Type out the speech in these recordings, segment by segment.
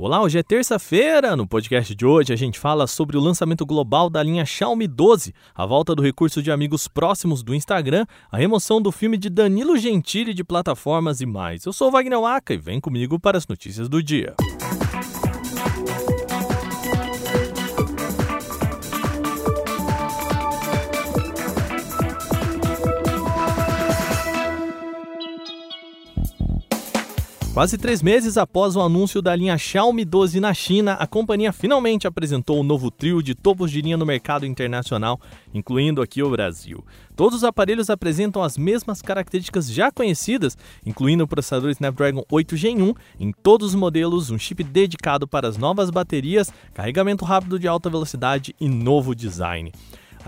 Olá, hoje é terça-feira. No podcast de hoje a gente fala sobre o lançamento global da linha Xiaomi 12, a volta do recurso de amigos próximos do Instagram, a remoção do filme de Danilo Gentili de plataformas e mais. Eu sou Wagner Waka e vem comigo para as notícias do dia. Quase três meses após o anúncio da linha Xiaomi 12 na China, a companhia finalmente apresentou o um novo trio de topos de linha no mercado internacional, incluindo aqui o Brasil. Todos os aparelhos apresentam as mesmas características já conhecidas, incluindo o processador Snapdragon 8 Gen 1 em todos os modelos, um chip dedicado para as novas baterias, carregamento rápido de alta velocidade e novo design.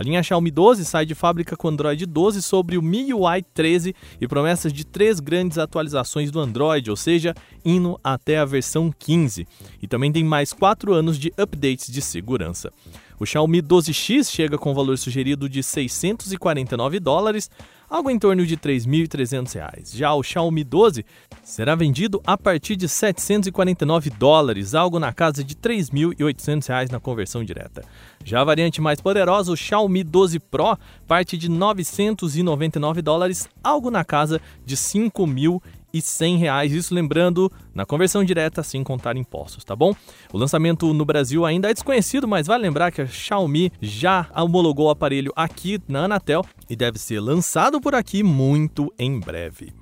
A linha Xiaomi 12 sai de fábrica com Android 12 sobre o MIUI 13 e promessas de três grandes atualizações do Android, ou seja, indo até a versão 15. E também tem mais quatro anos de updates de segurança. O Xiaomi 12X chega com valor sugerido de 649 dólares, algo em torno de R$ 3.300. Já o Xiaomi 12 será vendido a partir de 749 dólares, algo na casa de R$ 3.800 na conversão direta. Já a variante mais poderosa, o Xiaomi 12 Pro, parte de 999 dólares, algo na casa de 5.000 e 100 reais, isso lembrando na conversão direta sem contar impostos, tá bom? O lançamento no Brasil ainda é desconhecido, mas vale lembrar que a Xiaomi já homologou o aparelho aqui na Anatel e deve ser lançado por aqui muito em breve.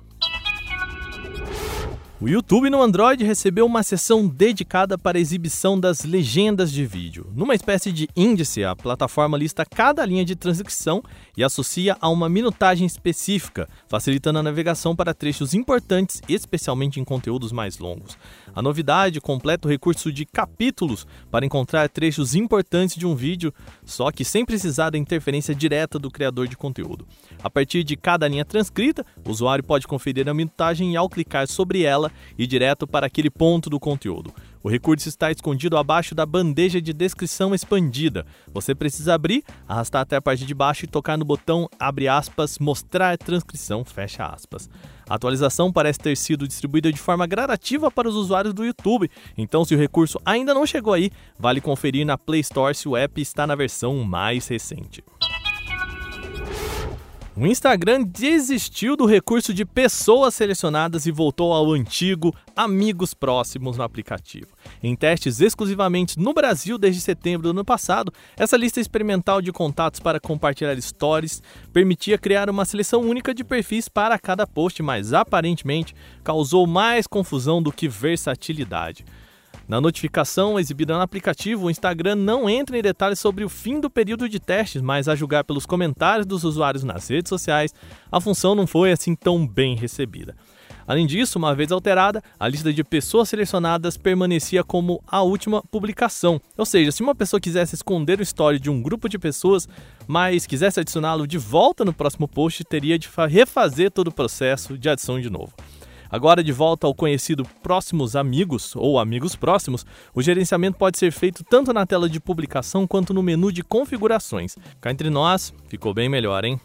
O YouTube no Android recebeu uma seção dedicada para a exibição das legendas de vídeo. Numa espécie de índice, a plataforma lista cada linha de transcrição e associa a uma minutagem específica, facilitando a navegação para trechos importantes, especialmente em conteúdos mais longos. A novidade completa o recurso de capítulos para encontrar trechos importantes de um vídeo, só que sem precisar da interferência direta do criador de conteúdo. A partir de cada linha transcrita, o usuário pode conferir a minutagem e, ao clicar sobre ela, e direto para aquele ponto do conteúdo. O recurso está escondido abaixo da bandeja de descrição expandida. Você precisa abrir, arrastar até a parte de baixo e tocar no botão abre aspas, mostrar transcrição, fecha aspas. A atualização parece ter sido distribuída de forma gradativa para os usuários do YouTube, então se o recurso ainda não chegou aí, vale conferir na Play Store se o app está na versão mais recente. O Instagram desistiu do recurso de pessoas selecionadas e voltou ao antigo amigos próximos no aplicativo. Em testes exclusivamente no Brasil desde setembro do ano passado, essa lista experimental de contatos para compartilhar stories permitia criar uma seleção única de perfis para cada post, mas aparentemente causou mais confusão do que versatilidade. Na notificação exibida no aplicativo, o Instagram não entra em detalhes sobre o fim do período de testes, mas a julgar pelos comentários dos usuários nas redes sociais, a função não foi assim tão bem recebida. Além disso, uma vez alterada, a lista de pessoas selecionadas permanecia como a última publicação. Ou seja, se uma pessoa quisesse esconder o story de um grupo de pessoas, mas quisesse adicioná-lo de volta no próximo post, teria de refazer todo o processo de adição de novo. Agora, de volta ao conhecido Próximos Amigos ou Amigos Próximos, o gerenciamento pode ser feito tanto na tela de publicação quanto no menu de configurações. Cá entre nós, ficou bem melhor, hein?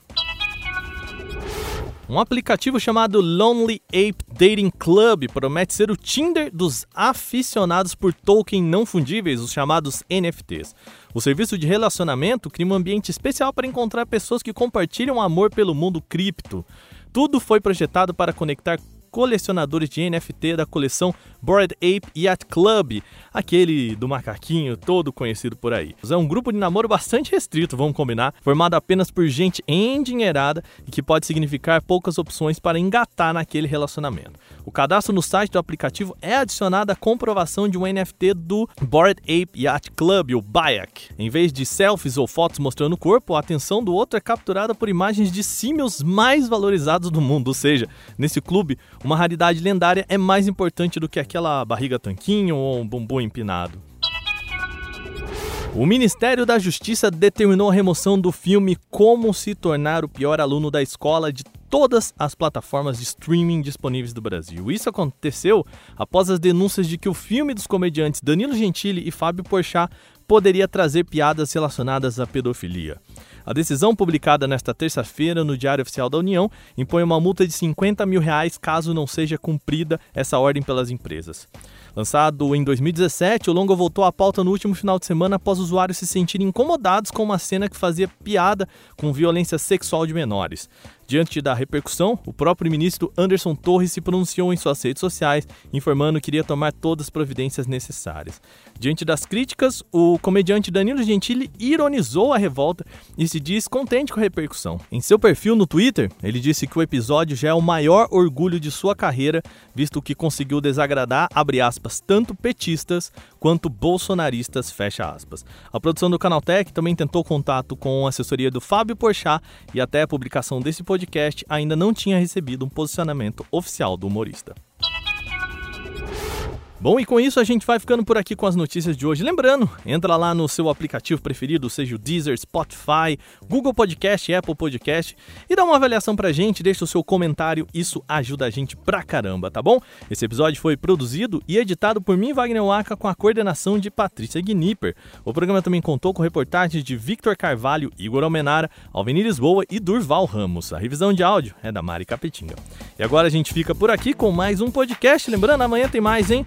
Um aplicativo chamado Lonely Ape Dating Club promete ser o Tinder dos aficionados por token não fundíveis, os chamados NFTs. O serviço de relacionamento cria um ambiente especial para encontrar pessoas que compartilham amor pelo mundo cripto. Tudo foi projetado para conectar colecionadores de NFT da coleção Bored Ape Yacht Club, aquele do macaquinho todo conhecido por aí. É um grupo de namoro bastante restrito, vamos combinar, formado apenas por gente endinheirada e que pode significar poucas opções para engatar naquele relacionamento. O cadastro no site do aplicativo é adicionado à comprovação de um NFT do Bored Ape Yacht Club, o BAYAC. Em vez de selfies ou fotos mostrando o corpo, a atenção do outro é capturada por imagens de símios mais valorizados do mundo, ou seja, nesse clube, uma raridade lendária é mais importante do que aquela barriga tanquinho ou um bumbum empinado. O Ministério da Justiça determinou a remoção do filme Como se tornar o pior aluno da escola de todas as plataformas de streaming disponíveis do Brasil. Isso aconteceu após as denúncias de que o filme dos comediantes Danilo Gentili e Fábio Porchat poderia trazer piadas relacionadas à pedofilia. A decisão, publicada nesta terça-feira no Diário Oficial da União, impõe uma multa de 50 mil reais caso não seja cumprida essa ordem pelas empresas. Lançado em 2017, o longa voltou à pauta no último final de semana após usuários se sentirem incomodados com uma cena que fazia piada com violência sexual de menores. Diante da repercussão, o próprio ministro Anderson Torres se pronunciou em suas redes sociais, informando que iria tomar todas as providências necessárias. Diante das críticas, o comediante Danilo Gentili ironizou a revolta e se diz contente com a repercussão. Em seu perfil no Twitter, ele disse que o episódio já é o maior orgulho de sua carreira, visto que conseguiu desagradar, abre aspas, tanto petistas quanto bolsonaristas, fecha aspas. A produção do Canaltech também tentou contato com a assessoria do Fábio Porchat e até a publicação desse podcast ainda não tinha recebido um posicionamento oficial do humorista. Bom, e com isso a gente vai ficando por aqui com as notícias de hoje. Lembrando, entra lá no seu aplicativo preferido, seja o Deezer, Spotify, Google Podcast, Apple Podcast, e dá uma avaliação pra gente, deixa o seu comentário, isso ajuda a gente pra caramba, tá bom? Esse episódio foi produzido e editado por mim, Wagner Waka, com a coordenação de Patrícia Gnipper. O programa também contou com reportagens de Victor Carvalho, Igor Almenara, Alvenir Lisboa e Durval Ramos. A revisão de áudio é da Mari Capetinga. E agora a gente fica por aqui com mais um podcast. Lembrando, amanhã tem mais, hein?